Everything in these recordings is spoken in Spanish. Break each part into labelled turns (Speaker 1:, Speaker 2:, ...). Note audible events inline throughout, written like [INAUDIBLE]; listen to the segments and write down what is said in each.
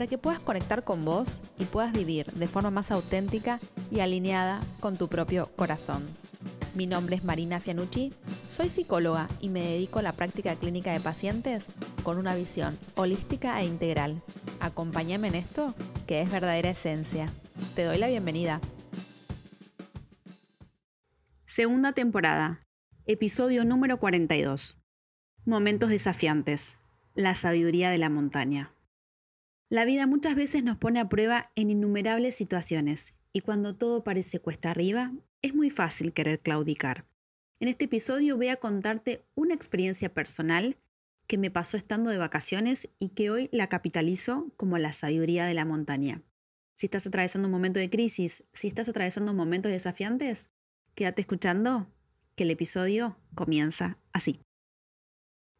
Speaker 1: para que puedas conectar con vos y puedas vivir de forma más auténtica y alineada con tu propio corazón. Mi nombre es Marina Fianucci, soy psicóloga y me dedico a la práctica clínica de pacientes con una visión holística e integral. Acompáñame en esto, que es verdadera esencia. Te doy la bienvenida. Segunda temporada, episodio número 42. Momentos desafiantes. La sabiduría de la montaña. La vida muchas veces nos pone a prueba en innumerables situaciones y cuando todo parece cuesta arriba, es muy fácil querer claudicar. En este episodio voy a contarte una experiencia personal que me pasó estando de vacaciones y que hoy la capitalizo como la sabiduría de la montaña. Si estás atravesando un momento de crisis, si estás atravesando momentos desafiantes, quédate escuchando que el episodio comienza así.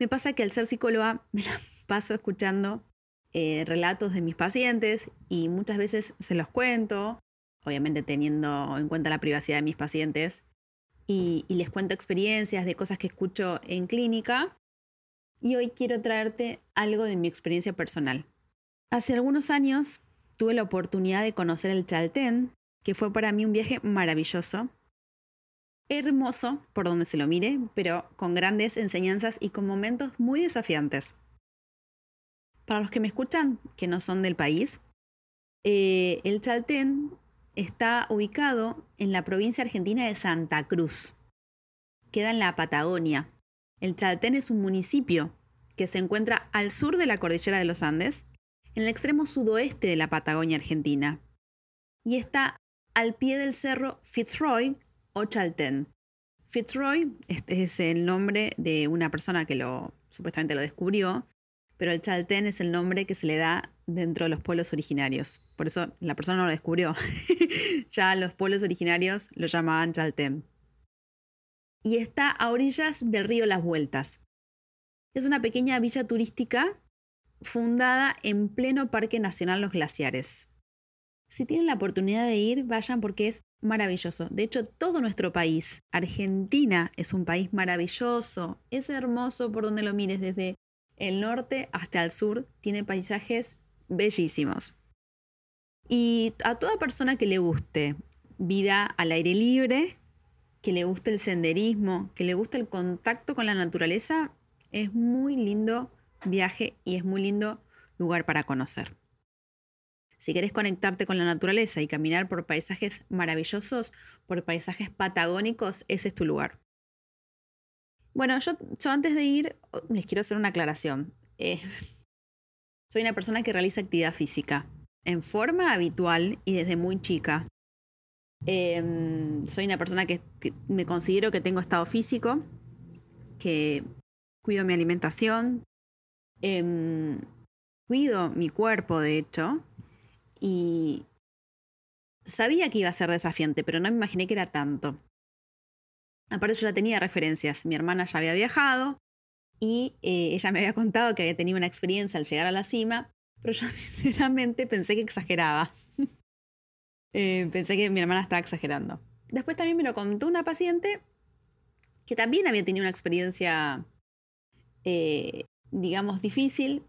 Speaker 1: Me pasa que al ser psicóloga [LAUGHS] me la paso escuchando eh, relatos de mis pacientes y muchas veces se los cuento, obviamente teniendo en cuenta la privacidad de mis pacientes, y, y les cuento experiencias de cosas que escucho en clínica. Y hoy quiero traerte algo de mi experiencia personal. Hace algunos años tuve la oportunidad de conocer el Chaltén, que fue para mí un viaje maravilloso hermoso por donde se lo mire, pero con grandes enseñanzas y con momentos muy desafiantes. Para los que me escuchan, que no son del país, eh, el Chaltén está ubicado en la provincia argentina de Santa Cruz. Queda en la Patagonia. El Chaltén es un municipio que se encuentra al sur de la cordillera de los Andes, en el extremo sudoeste de la Patagonia argentina, y está al pie del cerro Fitzroy, o Chaltén. Fitzroy este es el nombre de una persona que lo supuestamente lo descubrió, pero el Chaltén es el nombre que se le da dentro de los pueblos originarios. Por eso la persona no lo descubrió. [LAUGHS] ya los pueblos originarios lo llamaban Chaltén. Y está a orillas del río Las Vueltas. Es una pequeña villa turística fundada en pleno Parque Nacional Los Glaciares. Si tienen la oportunidad de ir, vayan porque es maravilloso. De hecho, todo nuestro país, Argentina, es un país maravilloso. Es hermoso por donde lo mires, desde el norte hasta el sur. Tiene paisajes bellísimos. Y a toda persona que le guste vida al aire libre, que le guste el senderismo, que le guste el contacto con la naturaleza, es muy lindo viaje y es muy lindo lugar para conocer. Si querés conectarte con la naturaleza y caminar por paisajes maravillosos, por paisajes patagónicos, ese es tu lugar. Bueno, yo, antes de ir les quiero hacer una aclaración. Eh, [LAUGHS] soy una persona que realiza actividad física en forma habitual y desde muy chica. Em, soy una persona que, me considero que tengo estado físico, que cuido mi alimentación, em, cuido mi cuerpo, de hecho, y sabía que iba a ser desafiante, pero no me imaginé que era tanto. Aparte yo ya tenía referencias, mi hermana ya había viajado y eh, ella me había contado que había tenido una experiencia al llegar a la cima, pero yo [LAUGHS] sinceramente pensé que exageraba. [LAUGHS] Eh, pensé que mi hermana estaba exagerando. Después también me lo contó una paciente que también había tenido una experiencia, eh, digamos, difícil,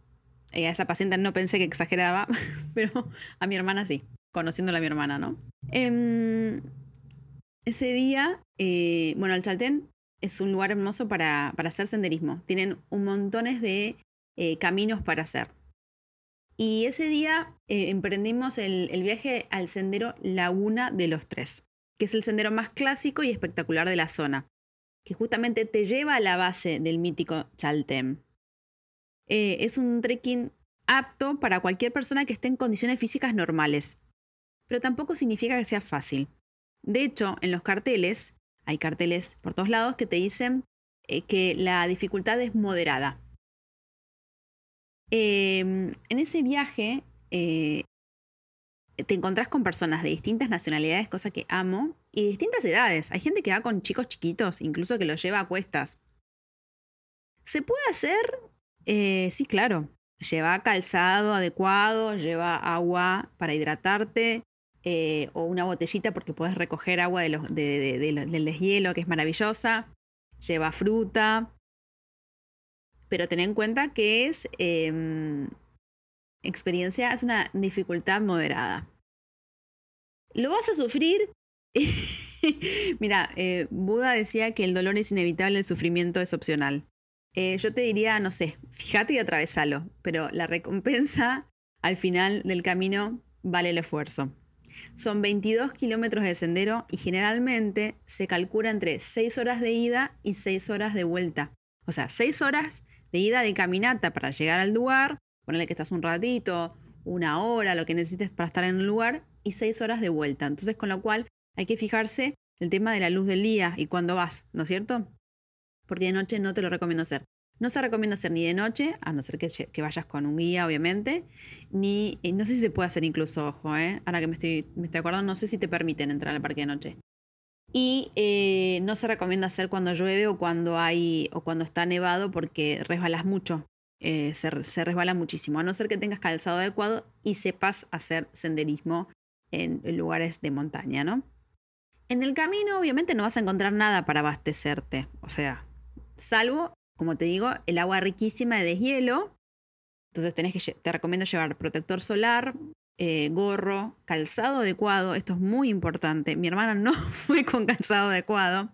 Speaker 1: a esa paciente no pensé que exageraba, [LAUGHS] pero a mi hermana sí, conociéndola a mi hermana, ¿no? Ese día, eh, bueno, el Chaltén es un lugar hermoso para, hacer senderismo. Tienen un montones de eh, caminos para hacer. Y ese día emprendimos el, el viaje al sendero Laguna de los Tres, que es el sendero más clásico y espectacular de la zona, que justamente te lleva a la base del mítico Chaltén. Eh, es un trekking apto para cualquier persona que esté en condiciones físicas normales, pero tampoco significa que sea fácil. De hecho, en los carteles, hay carteles por todos lados que te dicen eh, que la dificultad es moderada. Em, en ese viaje, eh, te encontrás con personas de distintas nacionalidades, cosa que amo, y distintas edades. Hay gente que va con chicos chiquitos, incluso que los lleva a cuestas. ¿Se puede hacer? Eh, sí, claro. Lleva calzado adecuado, lleva agua para hidratarte, eh, o una botellita porque puedes recoger agua del deshielo, que es maravillosa. Lleva fruta. Pero ten en cuenta que es em, experiencia, es una dificultad moderada. ¿Lo vas a sufrir? [LAUGHS] Mira, eh, Buda decía que el dolor es inevitable, el sufrimiento es opcional. Eh, yo te diría, no sé, fíjate y atravesalo, pero la recompensa al final del camino vale el esfuerzo. Son 22 kilómetros de sendero y generalmente se calcula entre 6 horas de ida y 6 horas de vuelta. O sea, 6 horas de ida de caminata para llegar al lugar, ponerle que estás un ratito, una hora, lo que necesites para estar en el lugar, y 6 horas de vuelta. Entonces, con lo cual hay que fijarse el tema de la luz del día y cuándo vas, ¿no es cierto? Porque de noche no te lo recomiendo hacer. No se recomienda hacer ni de noche, a no ser que, vayas con un guía, obviamente, ni, eh, no sé si se puede hacer incluso, ojo, ¿eh? ahora que me estoy, me estoy acordando, no sé si te permiten entrar al parque de noche. Y eh, no se recomienda hacer cuando llueve o cuando hay o cuando está nevado porque resbalas mucho. Se, resbala muchísimo. A no ser que tengas calzado adecuado y sepas hacer senderismo en lugares de montaña, ¿no? En el camino, obviamente, no vas a encontrar nada para abastecerte. O sea, salvo como te digo, el agua riquísima de deshielo. Entonces que, te recomiendo llevar protector solar, eh, gorro, calzado adecuado. Esto es muy importante. Mi hermana no [LAUGHS] fue con calzado adecuado.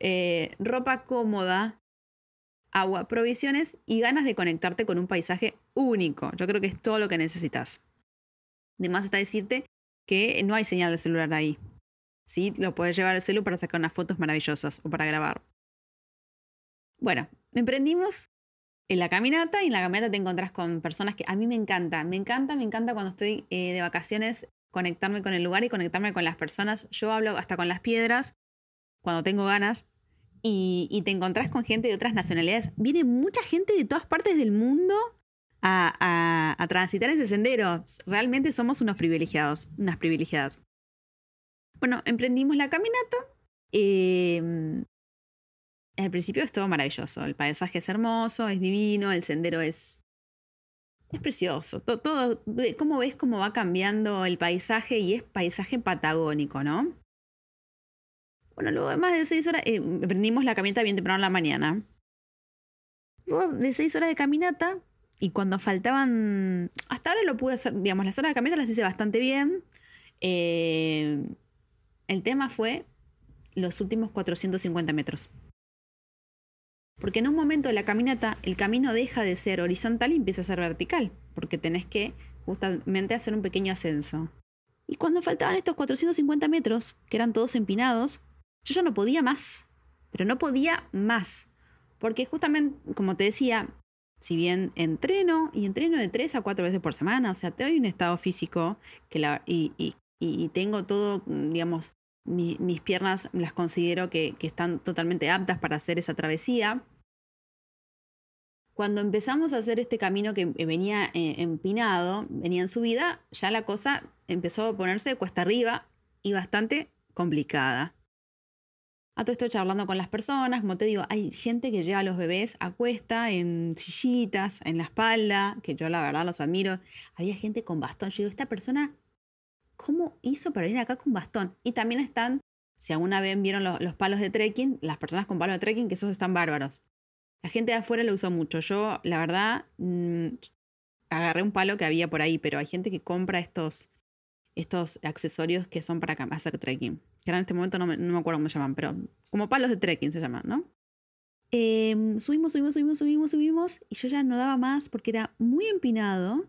Speaker 1: Eh, ropa cómoda, agua, provisiones y ganas de conectarte con un paisaje único. Yo creo que es todo lo que necesitas. Además está decirte que no hay señal de celular ahí. Sí, lo puedes llevar el celular para sacar unas fotos maravillosas o para grabar. Bueno, emprendimos en la caminata y en la caminata te encontrás con personas que a mí me encanta, me encanta, me encanta cuando estoy eh, de vacaciones conectarme con el lugar y conectarme con las personas. Yo hablo hasta con las piedras cuando tengo ganas y, te encontrás con gente de otras nacionalidades. Viene mucha gente de todas partes del mundo a, transitar ese sendero. Realmente somos unos privilegiados, unas privilegiadas. Bueno, emprendimos la caminata. Eh, al principio es todo maravilloso. El paisaje es hermoso, es divino, el sendero es. Es precioso. Todo, todo, cómo ves cómo va cambiando el paisaje y es paisaje patagónico, ¿no? Bueno, luego más de seis horas, eh, prendimos la caminata bien temprano en la mañana. Luego de seis horas de caminata, y cuando faltaban. Hasta ahora lo pude hacer, digamos, las horas de caminata las hice bastante bien. Eh, el tema fue los últimos 450 metros. Porque en un momento de la caminata el camino deja de ser horizontal y empieza a ser vertical, porque tenés que justamente hacer un pequeño ascenso. Y cuando faltaban estos 450 metros, que eran todos empinados, yo ya no podía más, pero no podía más. Porque justamente, como te decía, si bien entreno y entreno de 3 a 4 veces por semana, o sea, te doy un estado físico que la, y, y, y tengo todo, digamos, mis piernas las considero que, están totalmente aptas para hacer esa travesía. Cuando empezamos a hacer este camino que venía eh, empinado, venía en subida, ya la cosa empezó a ponerse cuesta arriba y bastante complicada. A todo esto charlando con las personas, como te digo, hay gente que lleva a los bebés a cuesta, en sillitas, en la espalda, que yo la verdad los admiro. Había gente con bastón. Yo digo, esta persona ¿cómo hizo para venir acá con bastón? Y también están, si alguna vez vieron los, palos de trekking, las personas con palos de trekking, que esos están bárbaros. La gente de afuera lo usó mucho. Yo, la verdad, mm, agarré un palo que había por ahí, pero hay gente que compra estos, estos accesorios que son para hacer trekking. Que en este momento no me, no me acuerdo cómo se llaman, pero como palos de trekking se llaman, ¿no? Em, subimos, subimos, subimos, subimos, subimos, y yo ya no daba más porque era muy empinado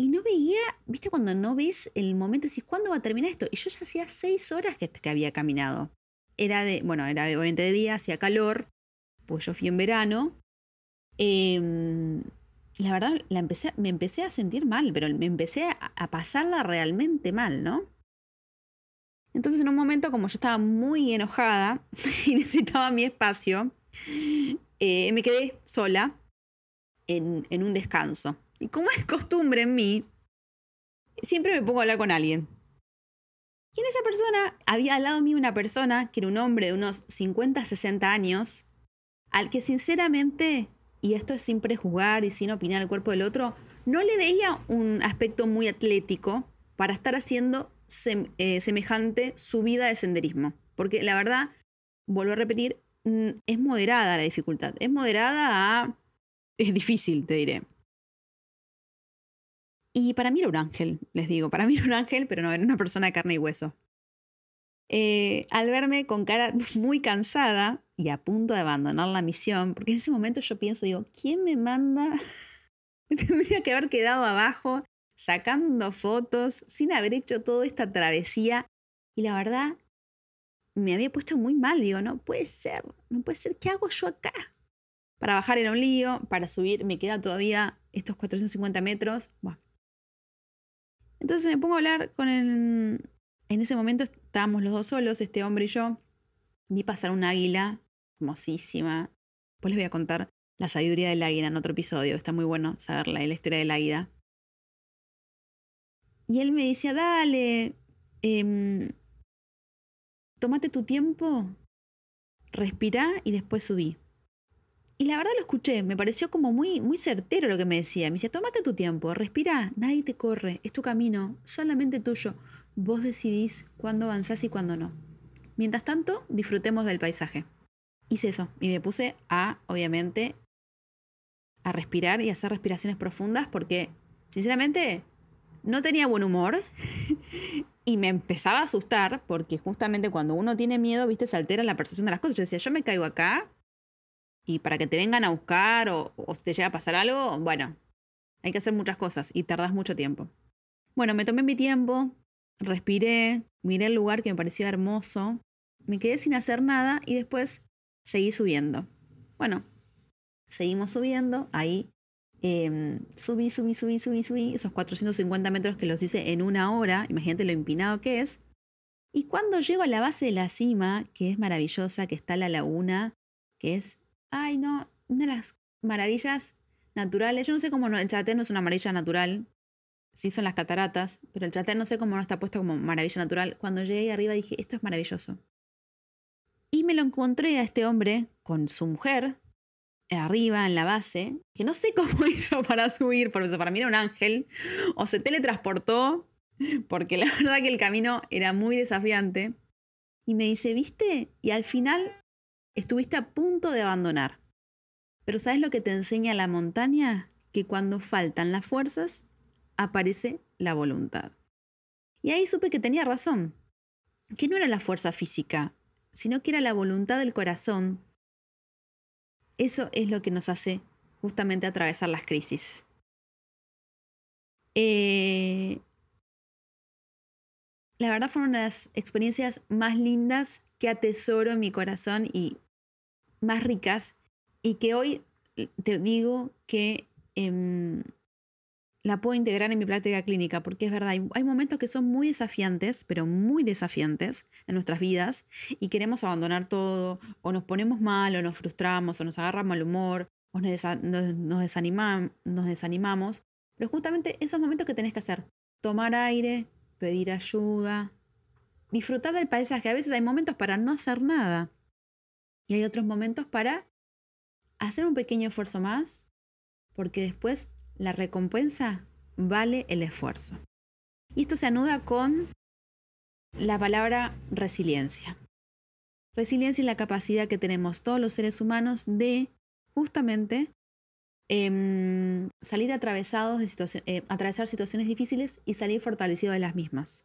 Speaker 1: y no veía, viste, cuando no ves el momento, decís, ¿cuándo va a terminar esto? Y yo ya hacía seis horas que, que había caminado. Era de, bueno, era obviamente de día, hacía calor, pues yo fui en verano. Em, la verdad, la empecé, me empecé a sentir mal, pero me empecé a, pasarla realmente mal, ¿no? Entonces en un momento, como yo estaba muy enojada [LAUGHS] y necesitaba mi espacio, eh, me quedé sola en, en un descanso. Y como es costumbre en mí, siempre me pongo a hablar con alguien. Y en esa persona había al lado mío una persona que era un hombre de unos 50, 60 años, al que sinceramente, y esto es sin prejuzgar y sin opinar el cuerpo del otro, no le veía un aspecto muy atlético para estar haciendo eh, semejante subida de senderismo. Porque la verdad, vuelvo a repetir, mm, es moderada la dificultad. Es moderada a... Es difícil, te diré. Y para mí era un ángel, les digo, para mí era un ángel, pero no era una persona de carne y hueso. Eh, al verme con cara [LAUGHS] muy cansada y a punto de abandonar la misión, porque en ese momento yo pienso, digo, ¿quién me manda? [LAUGHS] Me tendría que haber quedado abajo sacando fotos sin haber hecho toda esta travesía. Y la verdad, me había puesto muy mal. Digo, no puede ser, no puede ser, ¿qué hago yo acá? Para bajar era un lío, para subir me queda todavía estos 450 metros. Entonces me pongo a hablar con el... En ese momento estábamos los dos solos, este hombre y yo. Vi pasar un águila hermosísima. Después les voy a contar la sabiduría del águila en otro episodio. Está muy bueno saber la, historia del águila. Y él me decía, dale, eh, tómate tu tiempo, respira y después subí. Y la verdad lo escuché, me pareció como muy, muy certero lo que me decía. Me decía, tómate tu tiempo, respira, nadie te corre, es tu camino, solamente tuyo. Vos decidís cuándo avanzás y cuándo no. Mientras tanto, disfrutemos del paisaje. Hice eso y me puse a, obviamente, a respirar y hacer respiraciones profundas porque, sinceramente, no tenía buen humor [LAUGHS] y me empezaba a asustar porque justamente cuando uno tiene miedo, viste, se altera la percepción de las cosas. Yo decía, yo me caigo acá y para que te vengan a buscar o, te llega a pasar algo, bueno, hay que hacer muchas cosas y tardas mucho tiempo. Bueno, me tomé mi tiempo, respiré, miré el lugar que me parecía hermoso, me quedé sin hacer nada y después seguí subiendo. Bueno, seguimos subiendo, ahí eh, subí, subí, subí, subí, subí, esos 450 metros que los hice en una hora, imagínate lo empinado que es. Y cuando llego a la base de la cima, que es maravillosa, que está la laguna, que es ay no, una de las maravillas naturales. Yo no sé cómo no, el Chatén no es una maravilla natural. Sí son las cataratas, pero el Chatén no sé cómo no está puesto como maravilla natural. Cuando llegué arriba dije, esto es maravilloso. Y me lo encontré a este hombre con su mujer arriba en la base, que no sé cómo [LAUGHS] hizo para subir, porque para mí era un ángel, o se teletransportó, porque la [LAUGHS] verdad que el camino era muy desafiante. Y me dice, ¿viste? Y al final Estuviste a punto de abandonar. Pero ¿sabes lo que te enseña la montaña? Que cuando faltan las fuerzas, aparece la voluntad. Y ahí supe que tenía razón, que no era la fuerza física, sino que era la voluntad del corazón. Eso es lo que nos hace justamente atravesar las crisis. Eh, la verdad fueron las experiencias más lindas que atesoro en mi corazón y más ricas y que hoy te digo que em, la puedo integrar en mi práctica clínica, porque es verdad, hay, momentos que son muy desafiantes, pero muy desafiantes en nuestras vidas y queremos abandonar todo, o nos ponemos mal, o nos frustramos, o nos agarra mal humor, o nos, nos desanimamos, pero justamente esos momentos que tenés que hacer, tomar aire, pedir ayuda, disfrutar del paisaje. A veces hay momentos para no hacer nada. Y hay otros momentos para hacer un pequeño esfuerzo más, porque después la recompensa vale el esfuerzo. Y esto se anuda con la palabra resiliencia. Resiliencia es la capacidad que tenemos todos los seres humanos de justamente em, salir atravesados de eh, atravesar situaciones difíciles y salir fortalecidos de las mismas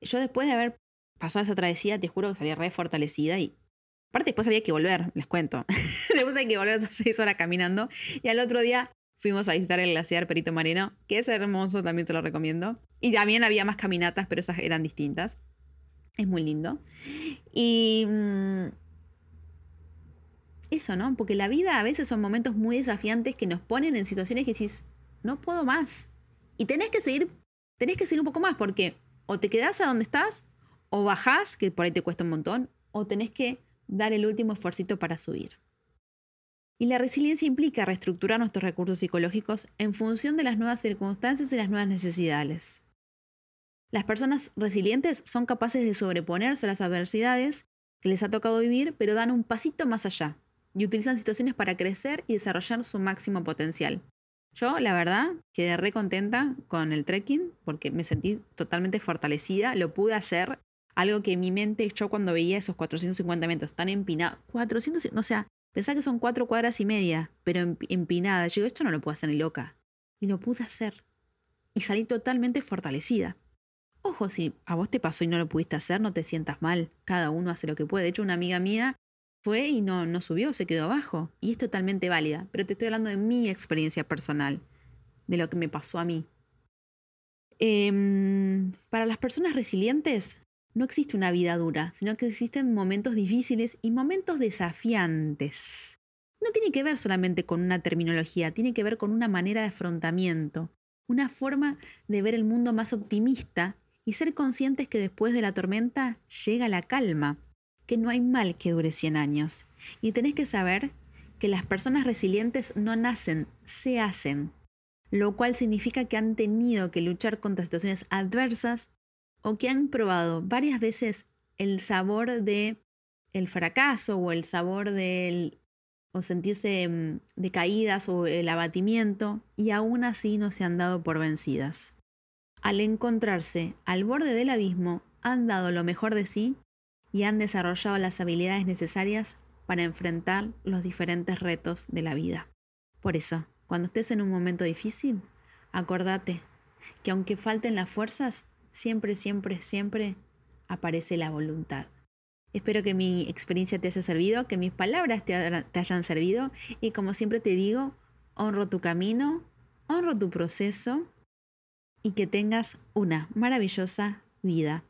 Speaker 1: yo después de haber pasado esa travesía, te juro que salí re fortalecida y aparte después había que volver, les cuento. [LAUGHS] después hay que volver seis horas caminando y al otro día fuimos a visitar el glaciar Perito Marino, que es hermoso, también te lo recomiendo. Y también había más caminatas, pero esas eran distintas. Es muy lindo. Y mm, eso, ¿no? Porque la vida a veces son momentos muy desafiantes que nos ponen en situaciones que decís, no puedo más. Y tenés que seguir, tenés que seguir un poco más, porque o te quedás a donde estás, o bajás, que por ahí te cuesta un montón, o tenés que dar el último esfuerzo para subir. Y la resiliencia implica reestructurar nuestros recursos psicológicos en función de las nuevas circunstancias y las nuevas necesidades. Las personas resilientes son capaces de sobreponerse a las adversidades que les ha tocado vivir, pero dan un pasito más allá y utilizan situaciones para crecer y desarrollar su máximo potencial. Yo, la verdad, quedé re contenta con el trekking porque me sentí totalmente fortalecida, lo pude hacer, algo que en mi mente yo cuando veía esos 450 metros tan empinados, 400, o sea, pensaba que son cuatro cuadras y media, pero empinada, yo digo, esto no lo puedo hacer ni loca. Y lo pude hacer. Y salí totalmente fortalecida. Ojo, si a vos te pasó y no lo pudiste hacer, no te sientas mal. Cada uno hace lo que puede. De hecho, una amiga mía fue y no, no subió, se quedó abajo. Y es totalmente válida. Pero te estoy hablando de mi experiencia personal, de lo que me pasó a mí. Em, para las personas resilientes, no existe una vida dura, sino que existen momentos difíciles y momentos desafiantes. No tiene que ver solamente con una terminología, tiene que ver con una manera de afrontamiento, una forma de ver el mundo más optimista y ser conscientes que después de la tormenta llega la calma, que no hay mal que dure 100 años. Y tenés que saber que las personas resilientes no nacen, se hacen, lo cual significa que han tenido que luchar contra situaciones adversas o que han probado varias veces el sabor de el fracaso o el sabor del o sentirse mm, decaídas o el abatimiento y aún así no se han dado por vencidas al encontrarse al borde del abismo, han dado lo mejor de sí y han desarrollado las habilidades necesarias para enfrentar los diferentes retos de la vida. Por eso, cuando estés en un momento difícil, acordate que aunque falten las fuerzas, siempre, siempre, siempre aparece la voluntad. Espero que mi experiencia te haya servido, que mis palabras te, hayan servido y como siempre te digo, honro tu camino, honro tu proceso y que tengas una maravillosa vida.